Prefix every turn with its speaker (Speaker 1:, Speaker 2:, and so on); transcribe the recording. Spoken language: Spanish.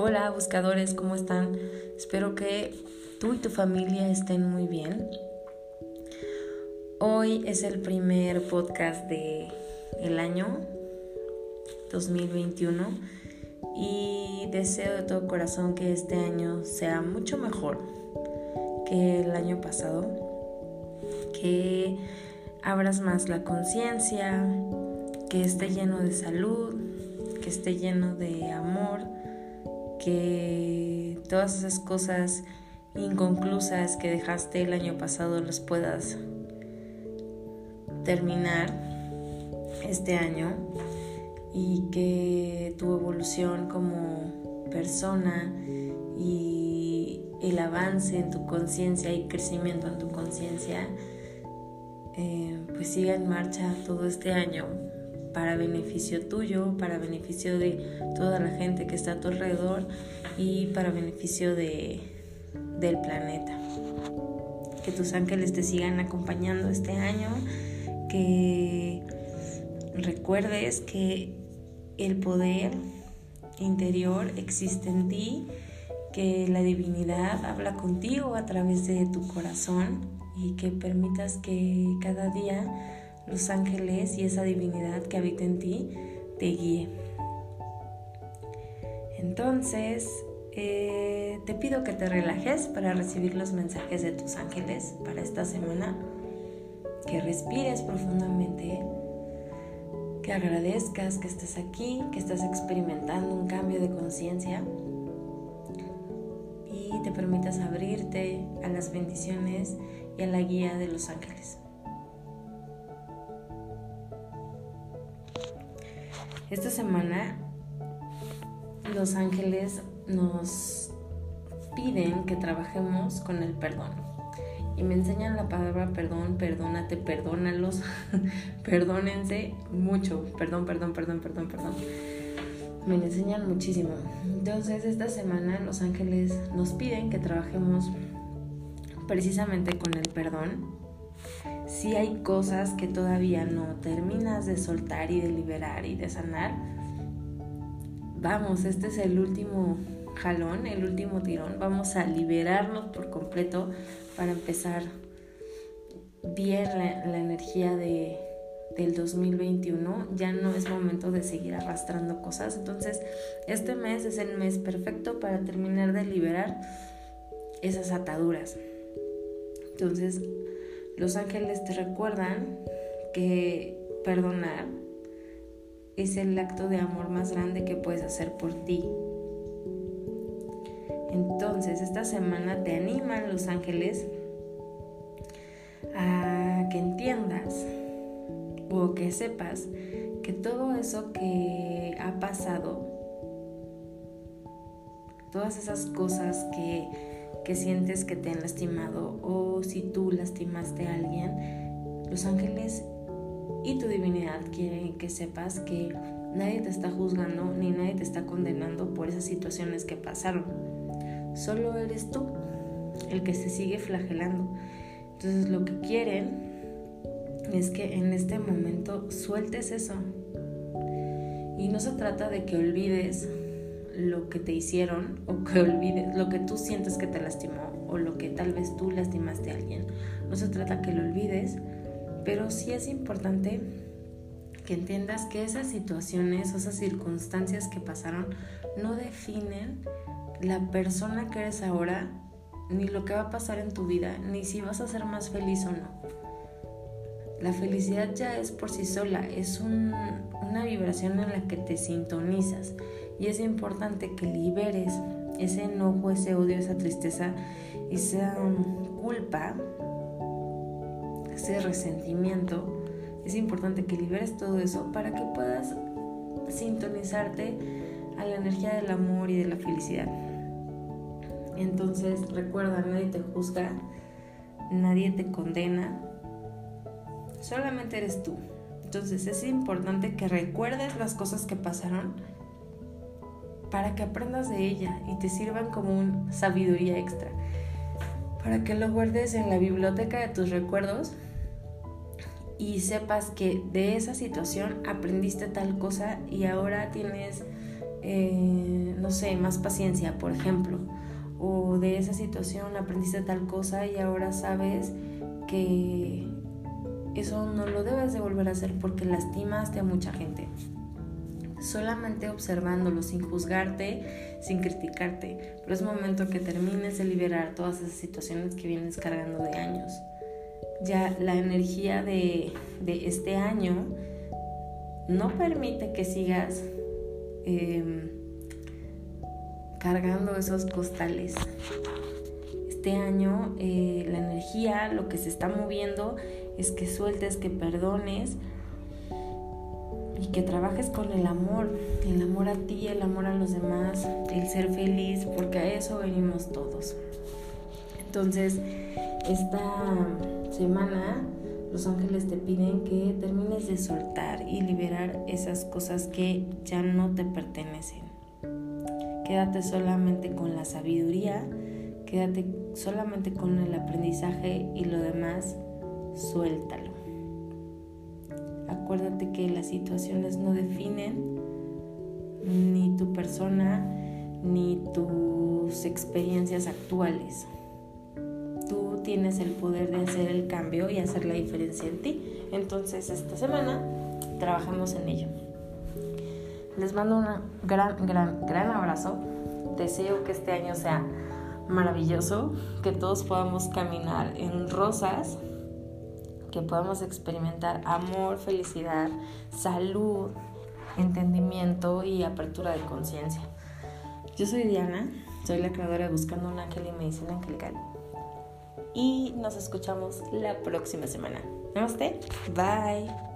Speaker 1: Hola buscadores, ¿cómo están? Espero que tú y tu familia estén muy bien. Hoy es el primer podcast de el año 2021 y deseo de todo corazón que este año sea mucho mejor que el año pasado, que abras más la conciencia, que esté lleno de salud, que esté lleno de amor que todas esas cosas inconclusas que dejaste el año pasado las puedas terminar este año y que tu evolución como persona y el avance en tu conciencia y crecimiento en tu conciencia eh, pues siga en marcha todo este año para beneficio tuyo, para beneficio de toda la gente que está a tu alrededor y para beneficio de, del planeta. Que tus ángeles te sigan acompañando este año, que recuerdes que el poder interior existe en ti, que la divinidad habla contigo a través de tu corazón y que permitas que cada día los ángeles y esa divinidad que habita en ti te guíe. Entonces, eh, te pido que te relajes para recibir los mensajes de tus ángeles para esta semana, que respires profundamente, que agradezcas que estés aquí, que estás experimentando un cambio de conciencia y te permitas abrirte a las bendiciones y a la guía de los ángeles. Esta semana los ángeles nos piden que trabajemos con el perdón. Y me enseñan la palabra perdón, perdónate, perdónalos, perdónense mucho. Perdón, perdón, perdón, perdón, perdón. Me enseñan muchísimo. Entonces esta semana los ángeles nos piden que trabajemos precisamente con el perdón si hay cosas que todavía no terminas de soltar y de liberar y de sanar, vamos, este es el último jalón, el último tirón, vamos a liberarnos por completo para empezar bien la, energía de, del 2021. Ya no es momento de seguir arrastrando cosas, entonces este mes es el mes perfecto para terminar de liberar esas ataduras. Entonces, los ángeles te recuerdan que perdonar es el acto de amor más grande que puedes hacer por ti. Entonces, esta semana te animan los ángeles a que entiendas o que sepas que todo eso que ha pasado, todas esas cosas que que sientes que te han lastimado o si tú lastimaste a alguien, los ángeles y tu divinidad quieren que sepas que nadie te está juzgando ni nadie te está condenando por esas situaciones que pasaron. Solo eres tú el que se sigue flagelando. Entonces lo que quieren es que en este momento sueltes eso. Y no se trata de que olvides lo que te hicieron o que olvides lo que tú sientes que te lastimó o lo que tal vez tú lastimaste a alguien. No se trata que lo olvides, pero sí es importante que entiendas que esas situaciones esas circunstancias que pasaron no definen la persona que eres ahora, ni lo que va a pasar en tu vida, ni si vas a ser más feliz o no. La felicidad ya es por sí sola, es una vibración en la que te sintonizas y es importante que liberes ese enojo, ese odio, esa tristeza, esa um, culpa, ese resentimiento. Es importante que liberes todo eso para que puedas sintonizarte a la energía del amor y de la felicidad. Entonces recuerda, nadie te juzga, nadie te condena, solamente eres tú. Entonces es importante que recuerdes las cosas que pasaron para que aprendas de ella y te sirvan como una sabiduría extra. Para que lo guardes en la biblioteca de tus recuerdos y sepas que de esa situación aprendiste tal cosa y ahora tienes eh, no sé, más paciencia, por ejemplo, o de esa situación aprendiste tal cosa y ahora sabes que eso no lo debes de volver a hacer porque lastimaste a mucha gente. Solamente observándolo, sin juzgarte, sin criticarte. Pero es momento que termines de liberar todas esas situaciones que vienes cargando de años. Ya la energía de, de este año no permite que sigas em, cargando esos costales. Este año eh, la energía, lo que se está moviendo es que sueltes, que perdones y que trabajes con el amor, el amor a ti, el amor a los demás, el ser feliz, porque a eso venimos todos. Entonces, esta semana los ángeles te piden que termines de soltar y liberar esas cosas que ya no te pertenecen. Quédate solamente con la sabiduría, quédate solamente con el aprendizaje y lo demás, suéltalo. Acuérdate que las situaciones no definen ni tu persona ni tus experiencias actuales. Tú tienes el poder de hacer el cambio y hacer la diferencia en ti. Entonces esta semana trabajamos en ello. Les mando un gran, gran, gran abrazo. Deseo que este año sea maravilloso, que todos podamos caminar en rosas, que podamos experimentar amor, felicidad, salud, entendimiento y apertura de conciencia. Yo soy Diana, soy la creadora de Buscando un Ángel y Medicina Angelical. Y nos escuchamos la próxima semana. Namaste. Bye.